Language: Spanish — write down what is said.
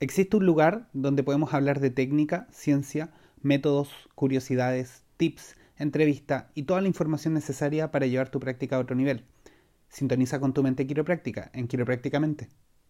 Existe un lugar donde podemos hablar de técnica, ciencia, métodos, curiosidades, tips, entrevista y toda la información necesaria para llevar tu práctica a otro nivel. Sintoniza con tu mente quiropráctica en Quiroprácticamente.